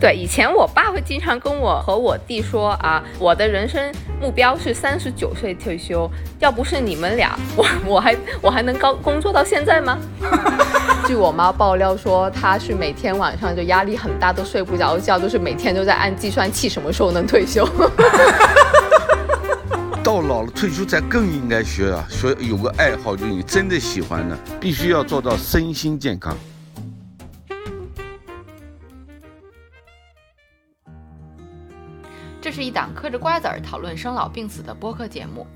对，以前我爸会经常跟我和我弟说啊，我的人生目标是三十九岁退休。要不是你们俩，我 我还我还能高工作到现在吗？据我妈爆料说，她是每天晚上就压力很大，都睡不着觉，就是每天都在按计算器什么时候能退休。到老了退休才更应该学啊，学有个爱好，就是你真的喜欢的，必须要做到身心健康。是一档嗑着瓜子儿讨论生老病死的播客节目，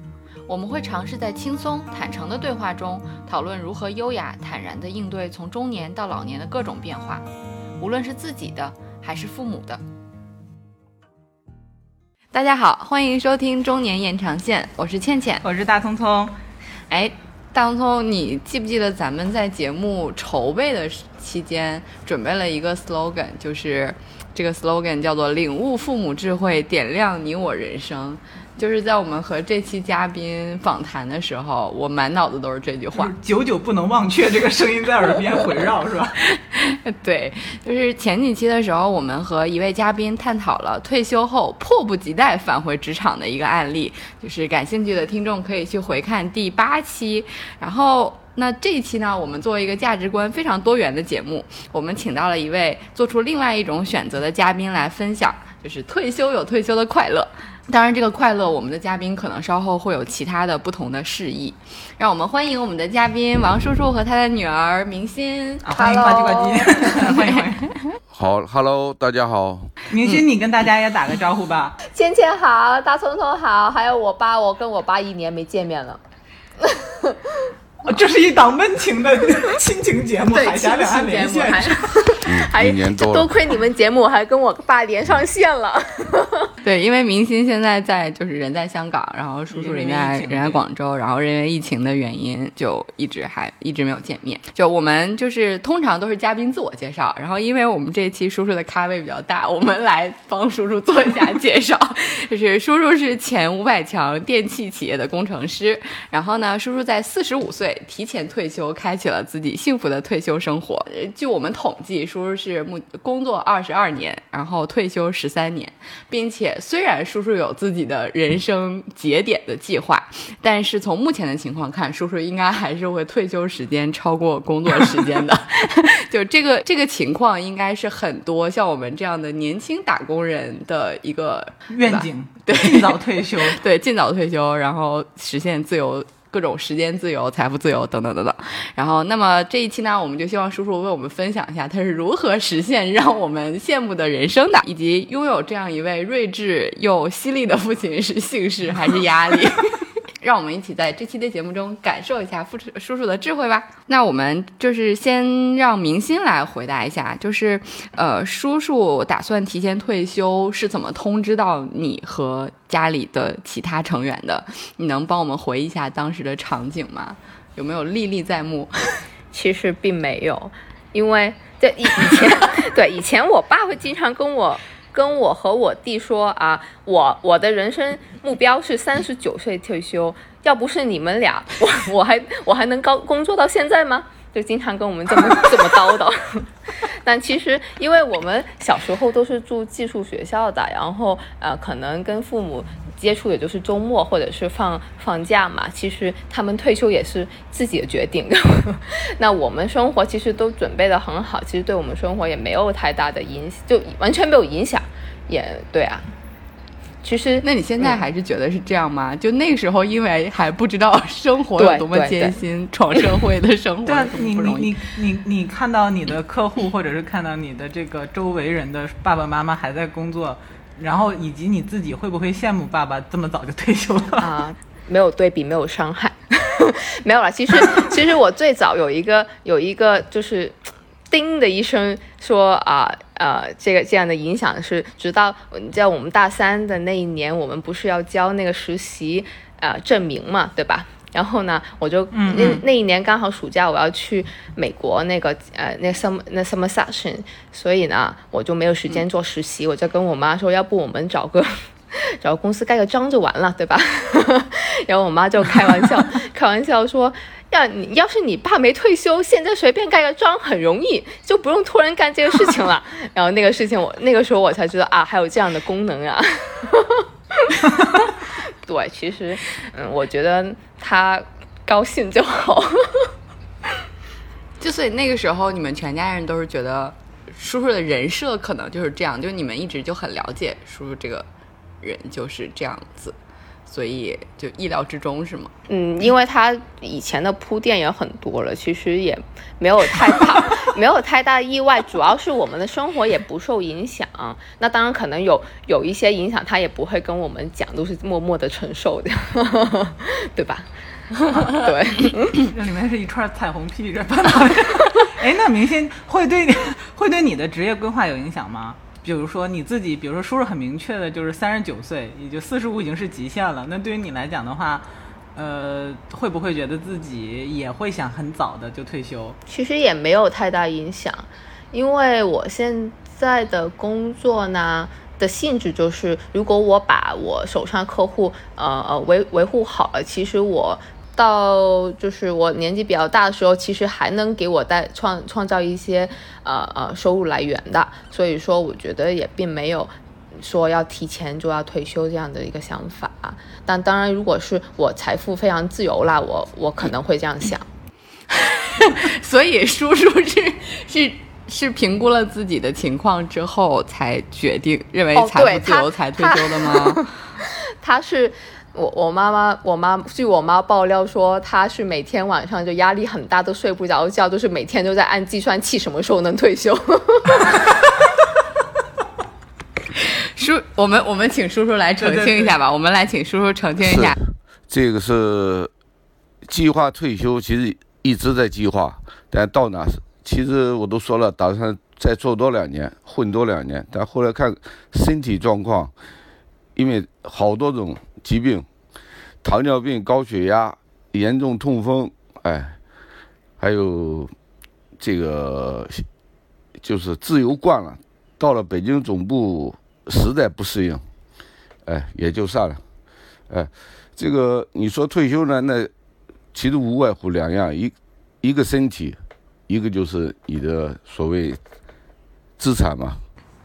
我们会尝试在轻松坦诚的对话中，讨论如何优雅坦然地应对从中年到老年的各种变化，无论是自己的还是父母的。大家好，欢迎收听《中年延长线》，我是倩倩，我是大聪聪。哎，大聪聪，你记不记得咱们在节目筹备的期间准备了一个 slogan，就是这个 slogan 叫做“领悟父母智慧，点亮你我人生”。就是在我们和这期嘉宾访谈的时候，我满脑子都是这句话，久久不能忘却这个声音在耳边回绕，是吧？对，就是前几期的时候，我们和一位嘉宾探讨了退休后迫不及待返回职场的一个案例，就是感兴趣的听众可以去回看第八期。然后，那这一期呢，我们作为一个价值观非常多元的节目，我们请到了一位做出另外一种选择的嘉宾来分享，就是退休有退休的快乐。当然，这个快乐，我们的嘉宾可能稍后会有其他的不同的示意。让我们欢迎我们的嘉宾王叔叔和他的女儿明心。欢迎呱唧呱唧，欢 迎欢迎。好，Hello，大家好。明心，你跟大家也打个招呼吧。芊芊好，大聪聪好，还有我爸，我跟我爸一年没见面了。这是一档温情的 亲情节目，海峡两岸连线。还多亏你们节目，还跟我爸连上线了。对，因为明星现在在就是人在香港，然后叔叔人家人在广州，然后因为疫情的原因，就一直还一直没有见面。就我们就是通常都是嘉宾自我介绍，然后因为我们这一期叔叔的咖位比较大，我们来帮叔叔做一下介绍。就是叔叔是前五百强电器企业的工程师，然后呢，叔叔在四十五岁提前退休，开启了自己幸福的退休生活。据我们统计，叔叔是目工作二十二年，然后退休十三年，并且。虽然叔叔有自己的人生节点的计划，但是从目前的情况看，叔叔应该还是会退休时间超过工作时间的。就这个这个情况，应该是很多像我们这样的年轻打工人的一个愿景，对，尽早退休，对，尽早退休，然后实现自由。各种时间自由、财富自由等等等等，然后，那么这一期呢，我们就希望叔叔为我们分享一下他是如何实现让我们羡慕的人生的，以及拥有这样一位睿智又犀利的父亲是幸事还是压力。让我们一起在这期的节目中感受一下父叔叔的智慧吧。那我们就是先让明星来回答一下，就是呃，叔叔打算提前退休是怎么通知到你和家里的其他成员的？你能帮我们回忆一下当时的场景吗？有没有历历在目？其实并没有，因为对以前 对以前我爸会经常跟我。跟我和我弟说啊，我我的人生目标是三十九岁退休。要不是你们俩，我我还我还能高工作到现在吗？就经常跟我们这么这么叨叨。但其实，因为我们小时候都是住寄宿学校的，然后呃，可能跟父母。接触也就是周末或者是放放假嘛，其实他们退休也是自己的决定。那我们生活其实都准备的很好，其实对我们生活也没有太大的影响，就完全没有影响。也对啊，其实那你现在还是觉得是这样吗？就那个时候，因为还不知道 生活有多么艰辛，闯社会的生活 对你你你你你看到你的客户或者是看到你的这个周围人的爸爸妈妈还在工作。然后以及你自己会不会羡慕爸爸这么早就退休了啊？没有对比，没有伤害，没有了。其实，其实我最早有一个有一个就是 叮的一声说啊呃这个这样的影响是，直到在我们大三的那一年，我们不是要交那个实习呃证明嘛，对吧？然后呢，我就那那一年刚好暑假我要去美国那个呃那 summer 那 summer session，所以呢我就没有时间做实习，我就跟我妈说，要不我们找个 找个公司盖个章就完了，对吧？然后我妈就开玩笑 开玩笑说，要你要是你爸没退休，现在随便盖个章很容易，就不用托人干这个事情了。然后那个事情我那个时候我才知道啊，还有这样的功能啊。对，其实嗯，我觉得他高兴就好。就所以那个时候，你们全家人都是觉得叔叔的人设可能就是这样，就你们一直就很了解叔叔这个人就是这样子，所以就意料之中是吗？嗯，因为他以前的铺垫也很多了，其实也没有太大 没有太大意外，主要是我们的生活也不受影响。那当然可能有有一些影响，他也不会跟我们讲，都是默默的承受的，对吧？对，这里面是一串彩虹屁，这哎，那明星会对你会对你的职业规划有影响吗？比如说你自己，比如说叔叔很明确的就是三十九岁，也就四十五已经是极限了。那对于你来讲的话，呃，会不会觉得自己也会想很早的就退休？其实也没有太大影响，因为我现在的工作呢的性质就是，如果我把我手上客户呃呃维维护好了，其实我。到就是我年纪比较大的时候，其实还能给我带创创造一些呃呃收入来源的，所以说我觉得也并没有说要提前就要退休这样的一个想法。但当然，如果是我财富非常自由啦，我我可能会这样想。所以叔叔是是是评估了自己的情况之后才决定认为财富自由才退休的吗？他是。我我妈妈，我妈据我妈爆料说，她是每天晚上就压力很大，都睡不着觉，都是每天都在按计算器什么时候能退休。叔，我们我们请叔叔来澄清一下吧，我们来请叔叔澄清一下。这个是计划退休，其实一直在计划，但到哪是，其实我都说了，打算再做多两年，混多两年，但后来看身体状况，因为好多种。疾病，糖尿病、高血压、严重痛风，哎，还有这个就是自由惯了，到了北京总部实在不适应，哎，也就算了，哎，这个你说退休呢，那其实无外乎两样，一一个身体，一个就是你的所谓资产嘛。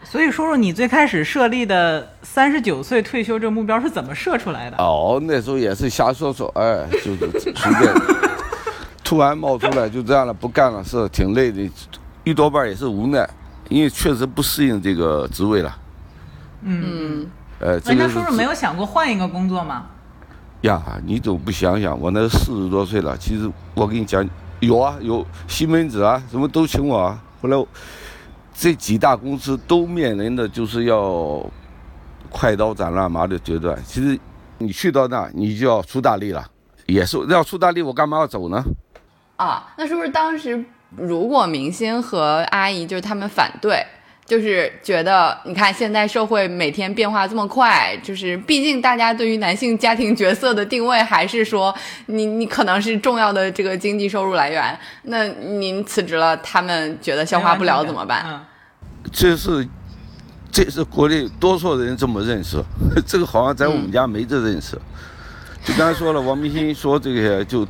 所以，说说，你最开始设立的三十九岁退休这个目标是怎么设出来的？哦，那时候也是瞎说说，哎，就是随便，突然冒出来就这样了，不干了，是挺累的，一多半也是无奈，因为确实不适应这个职位了。嗯，呃，人家叔叔没有想过换一个工作吗？呀，你怎么不想想？我那四十多岁了，其实我跟你讲，有啊，有西门子啊，什么都请我啊，后来。这几大公司都面临的就是要快刀斩乱麻的阶段。其实你去到那，你就要出大力了，也是要出大力。我干嘛要走呢？啊，那是不是当时如果明星和阿姨就是他们反对？就是觉得，你看现在社会每天变化这么快，就是毕竟大家对于男性家庭角色的定位还是说，你你可能是重要的这个经济收入来源。那您辞职了，他们觉得消化不了怎么办？这是，这是国内多数人这么认识，这个好像在我们家没这认识。就刚才说了，王明星说这个，就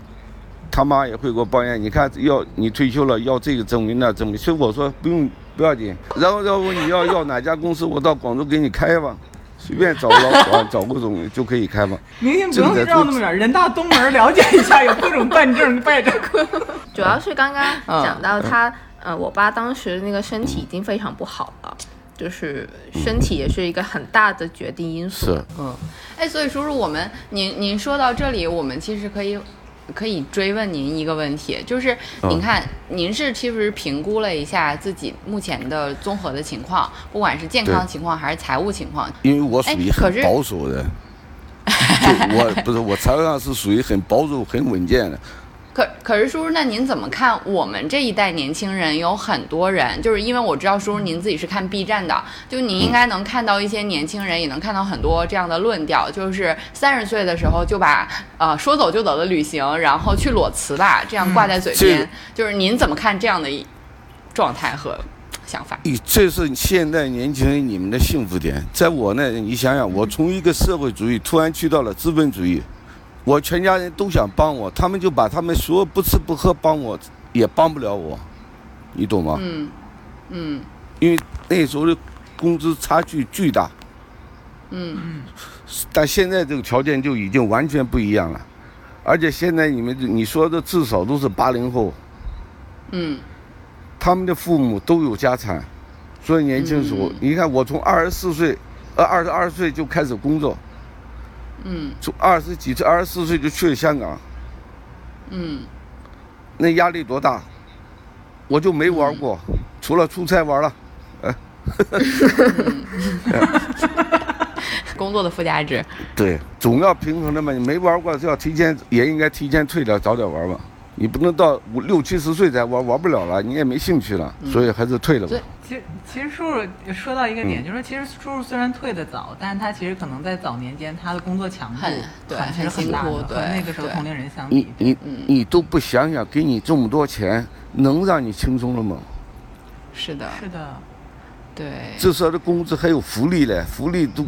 他妈也会给我抱怨，你看要你退休了要这个证明那证明，所以我说不用。不要紧，然后要问你要要哪家公司，我到广州给你开吧，随便找个老 找找个总就可以开吧。明天不用绕那么远，人大东门了解一下，有各种办证办证。主要是刚刚讲到他，呃，我爸当时那个身体已经非常不好了，就是身体也是一个很大的决定因素。是，嗯，哎，所以叔叔，我们您您说到这里，我们其实可以。可以追问您一个问题，就是您看，您是其实评估了一下自己目前的综合的情况，不管是健康情况还是财务情况。因为我属于很保守的，就我不是我财务上是属于很保守、很稳健的。可可是叔叔，那您怎么看我们这一代年轻人？有很多人，就是因为我知道叔叔您自己是看 B 站的，就您应该能看到一些年轻人，也能看到很多这样的论调，就是三十岁的时候就把呃说走就走的旅行，然后去裸辞吧，这样挂在嘴边。就是您怎么看这样的状态和想法？你这是现代年轻人你们的幸福点，在我那，你想想，我从一个社会主义突然去到了资本主义。我全家人都想帮我，他们就把他们所有不吃不喝帮我，也帮不了我，你懂吗？嗯嗯。因为那时候的工资差距巨大，嗯。但现在这个条件就已经完全不一样了，而且现在你们你说的至少都是八零后，嗯。他们的父母都有家产，所以年轻时候，你看我从二十四岁，呃二十二岁就开始工作，嗯从二十几岁二十四岁就去了香港，嗯那压力多大？我就没玩过，除了出差玩了。工作的附加值。对，总要平衡的嘛。你没玩过，就要提前，也应该提前退掉，早点玩嘛。你不能到五六七十岁再玩，玩不了了，你也没兴趣了，所以还是退了吧。其实，其实叔叔说到一个点，就是说，其实叔叔虽然退的早，但是他其实可能在早年间他的工作强度很对很其实很辛大的，苦对和那个时候同龄人相你比，你你都不想想，给你这么多钱，能让你轻松了吗？是的，是的，对，这时候的工资还有福利嘞，福利都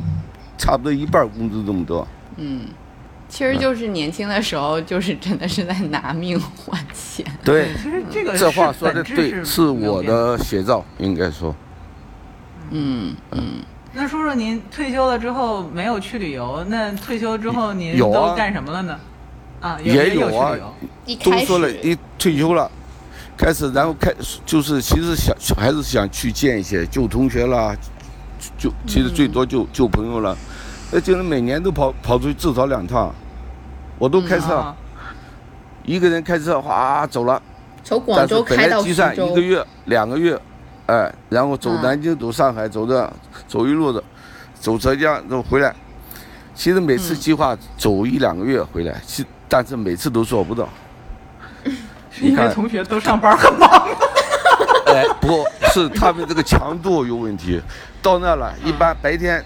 差不多一半工资这么多。嗯，其实就是年轻的时候，就是真的是在拿命换钱。对，其实这个这话说的对，是是我的写照，应该说。嗯嗯，那叔叔，您退休了之后没有去旅游？那退休之后您都干什么了呢？啊，也有有啊都说了，一退休了，开始，然后开就是其实想还是想去见一些旧同学啦，就其实最多就旧朋友了，那就是每年都跑跑出去至少两趟，我都开车，啊一个人开车哗走了，从广州开到苏来计算一个，月两个月，哎，然后走嗯南京走上海走的走一路的，走浙江都回来，其实每次计划走一两个月回来，其但是每次都做不到。因为你看同学都上班很忙。哎，不是他们这个强度有问题，到那了，一般白天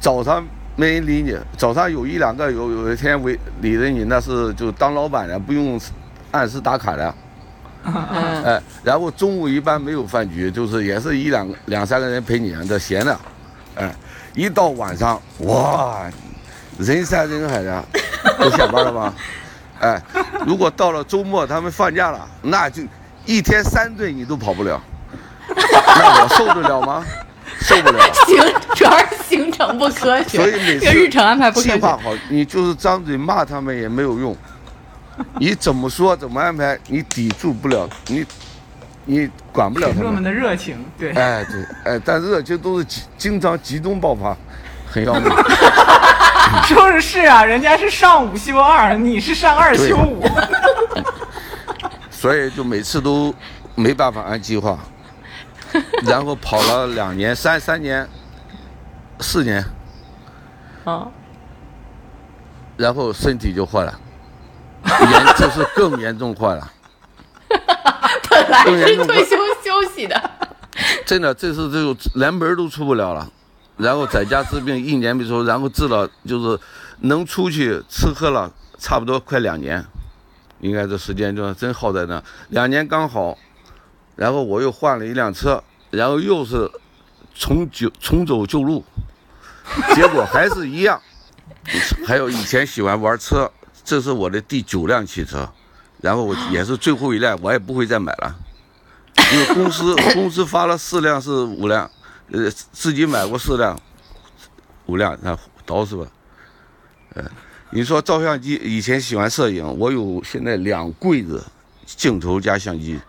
早上没人理你，早上有一两个有有一天为理着你，那是就当老板的，不用按时打卡的。嗯哎，然后中午一般没有饭局，就是也是一两两三个人陪你这闲的，哎，一到晚上哇，人山人海的，都下班了吧？哎，如果到了周末他们放假了，那就一天三顿你都跑不了，那我受得了吗？受不了。行，主要是行程不科学，所以每次日程安排不科学。计划好，你就是张嘴骂他们也没有用，你怎么说怎么安排，你抵住不了，你你管不了他们。们的热情，对，哎，对，哎，但热情都是集经常集中爆发，很要命。说是是啊，人家是上午休二，你是上二休五。所以就每次都没办法按计划，然后跑了两年、三三年、四年，嗯，然后身体就坏了，严这是更严重坏了。本来是退休休息的，真的，这是这个连门都出不了了，然后在家治病一年没出，然后治了就是能出去吃喝了，差不多快两年，应该这时间就真耗在那，两年刚好，然后我又换了一辆车，然后又是重旧重走旧路，结果还是一样。还有以前喜欢玩车，这是我的第九辆汽车，然后我也是最后一辆，我也不会再买了。因为公司公司发了四辆是五辆，呃，自己买过四辆，五辆，那倒是吧？呃，你说照相机，以前喜欢摄影，我有现在两柜子镜头加相机，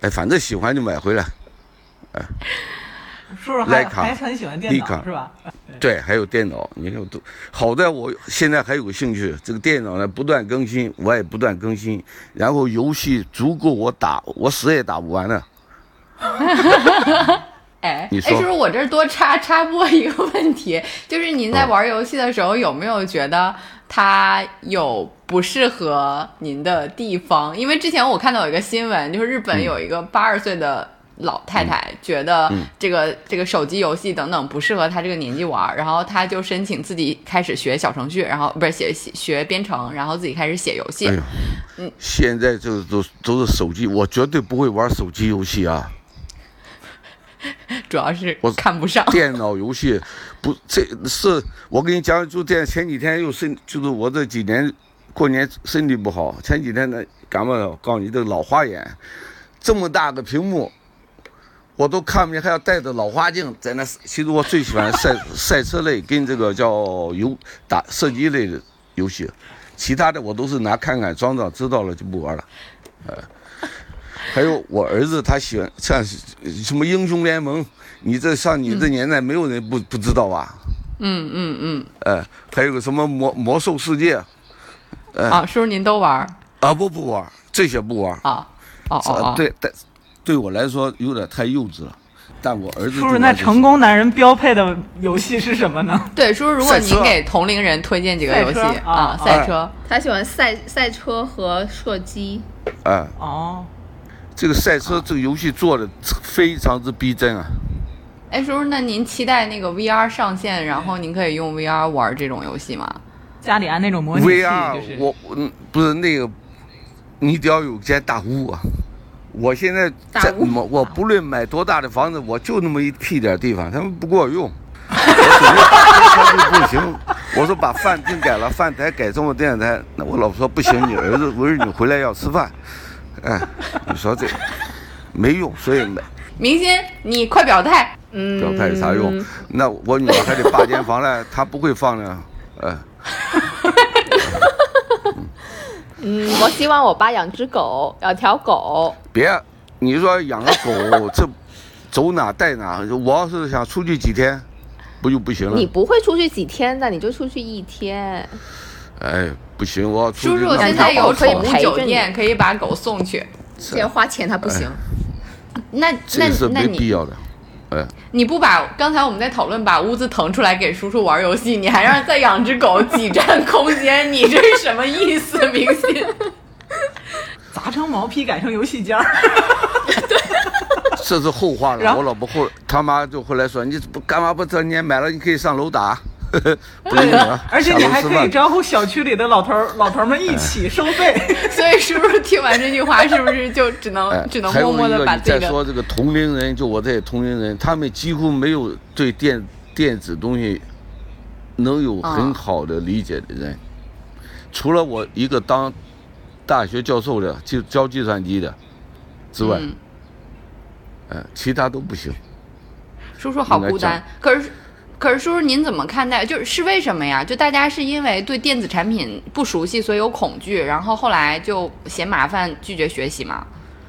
哎，反正喜欢就买回来。叔叔还还很喜欢电脑是吧？对，还有电脑，你看我都好在我现在还有兴趣，这个电脑呢不断更新，我也不断更新，然后游戏足够我打，我死也打不完的。哎，你说哎，叔叔，我这多插插播一个问题，就是您在玩游戏的时候，有没有觉得它有不适合您的地方？因为之前我看到有一个新闻，就是日本有一个八十岁的老太太，觉得这个这个手机游戏等等不适合她这个年纪玩，然后她就申请自己开始学小程序，然后不是写写学编程，然后自己开始写游戏。哎呦，现在这都都是手机，我绝对不会玩手机游戏啊。主要是我看不上。电脑游戏不，这是我跟你讲，就这前几天又是，就是我这几年过年身体不好，前几天呢感冒了，告诉你这个老花眼，这么大个屏幕，我都看不见，还要戴着老花镜在那。其实我最喜欢赛赛车类跟这个叫游打射击类的游戏，其他的我都是拿看看装装，知道了就不玩了，呃。还有我儿子，他喜欢像什么英雄联盟，你这像你这年代，没有人不不知道吧？嗯嗯嗯。呃，还有个什么魔魔兽世界，呃啊，叔叔您都玩儿啊不不玩，这些不玩。啊？哦哦哦。对，但对我来说有点太幼稚了，但我儿子叔叔，那成功男人标配的游戏是什么呢？对，叔叔，如果您给同龄人推荐几个游戏啊啊，赛车。他喜欢赛赛车和射击。啊，哦，这个赛车这个游戏做的非常之逼真啊。哎，叔叔，那您期待那个 VR 上线，然后您可以用 VR 玩这种游戏吗？家里安那种模拟器，VR 就是我嗯不是那个，你得要有间大屋啊。我现在在大我我不论买多大的房子，我就那么一屁点地方，他们不给我用。我准备他就不行，我说把饭厅改了，饭台改成我电视台。那我老婆说不行，你儿子我儿女回来要吃饭。哎，你说这没用，所以买明星，你快表态！嗯，表态有啥用？那我女儿还得霸间房呢，她不会放呢。呃，嗯，我希望我爸养只狗，养条狗。别，你说养个狗，这走哪带哪。我要是想出去几天，不就不行了你？不会出去几天的，你就出去一天。哎，不行，我要出叔叔去那现在有可以宠物陪着你酒店，可以把狗送去。这样花钱他不行。那那那你没必要的。哎，你不把刚才我们在讨论把屋子腾出来给叔叔玩游戏，你还让再养只狗 挤占空间，你这是什么意思？明星？砸成毛坯改成游戏间儿。这是后话了。我老婆后他妈就后来说，你不干嘛不这年买了，你可以上楼打。不行啊，而且你还可以招呼小区里的老头儿老头儿们一起收费。所以是不是听完这句话，是不是就只能、哎，只能默默的把自己的再说这个同龄人，就我这些同龄人，他们几乎没有对电电子东西能有啊很好的理解的人，除了我一个当大学教授的，就教计算机的之外，嗯呃，其他都不行。叔叔好孤单。可是，可是叔叔您怎么看待？就是是为什么呀？就大家是因为对电子产品不熟悉，所以有恐惧，然后后来就嫌麻烦，拒绝学习吗？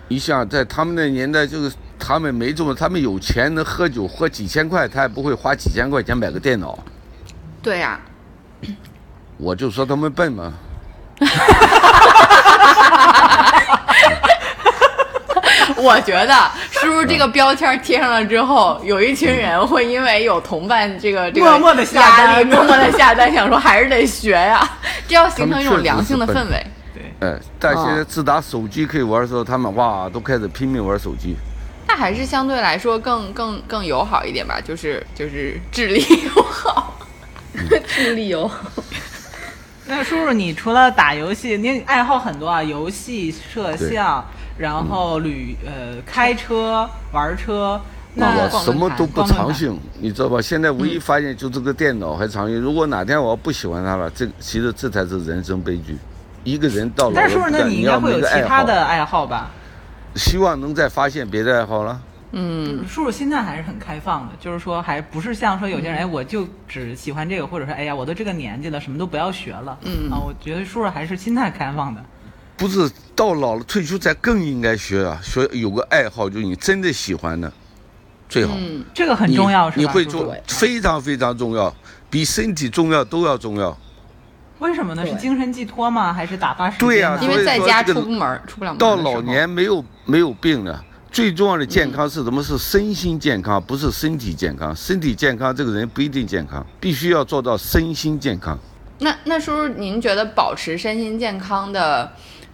你想在他们那年代，就是他们没这么，他们有钱能喝酒喝几千块，他也不会花几千块钱买个电脑。对呀、我就说他们笨嘛。我觉得叔叔这个标签贴上了之后，有一群人会因为有同伴这个这个默默的下压力，单默默的下单，想说还是得学呀，这要形成一种良性的氛围。哎，但现在哦自打手机可以玩的时候，他们哇都开始拼命玩手机。那还是相对来说更更更友好一点吧，就是就是智力友好。智力友好，那叔叔，你除了打游戏，你爱好很多啊，游戏、摄像，然后旅呃开车、玩车。那我什么都不逛论坛常性，你知道吧？现在唯一发现就这个电脑还常用。如果哪天我要不喜欢它了，这其实这才是人生悲剧。一个人到老但是叔叔，那你应该会有其他的爱好吧？希望能再发现别的爱好了。嗯，叔叔心态还是很开放的，就是说还不是像说有些人，哎，我就只喜欢这个，或者说，哎呀，我都这个年纪了，什么都不要学了。嗯啊，我觉得叔叔还是心态开放的。不是到老了退休才更应该学啊，学有个爱好，就是你真的喜欢的，最好。嗯，这个很重要，是吧？你会做，非常非常重要，比身体重要都要重要。为什么呢？是精神寄托吗？还是打发时间？对呀因为在家出不门，出不了门。到老，年没有没有病了，最重要的健康是什么？是身心健康，不是身体健康。身体健康，这个人不一定健康，必须要做到身心健康。那那叔叔，您觉得保持身心健康的？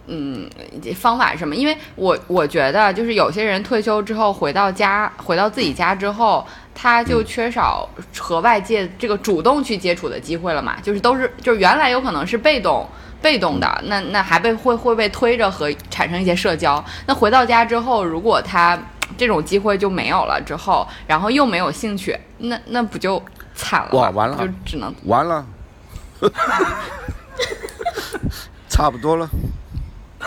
嗯，方法是什么？因为我我觉得，就是有些人退休之后回到家，回到自己家之后，他就缺少和外界这个主动去接触的机会了嘛。就是都是就是原来有可能是被动被动的，那那还被会会被推着和产生一些社交。那回到家之后，如果他这种机会就没有了之后，然后又没有兴趣，那那不就惨了？哇完了就只能完了，差不多了。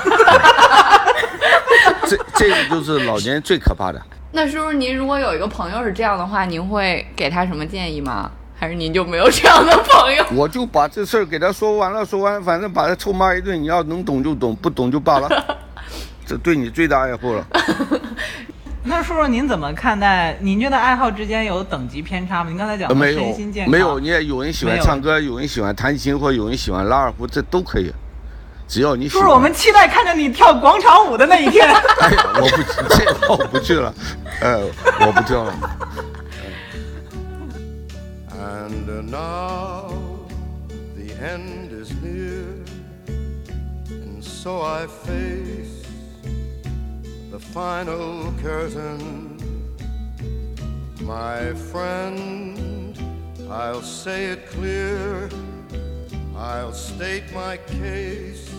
这这个就是老年人最可怕的。那叔叔，您如果有一个朋友是这样的话，您会给他什么建议吗？还是您就没有这样的朋友？我就把这事儿给他说完了，说完，反正把他臭骂一顿。你要能懂就懂，不懂就罢了。这对你最大爱护了。那叔叔您怎么看待？您觉得爱好之间有等级偏差吗？您刚才讲的呃没有身心健，康，没有，你也有人喜欢唱歌，有人喜欢弹琴，或有人喜欢拉二胡，这都可以，只要你喜欢。叔叔，我们期待看着你跳广场舞的那一天。哎呀，我不，这个我不去了，呃，我不跳了。 And now the end is near, and so I face the final curtain. My friend, I'll say it clear, I'll state my case, of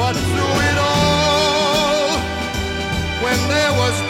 But through it all, when there was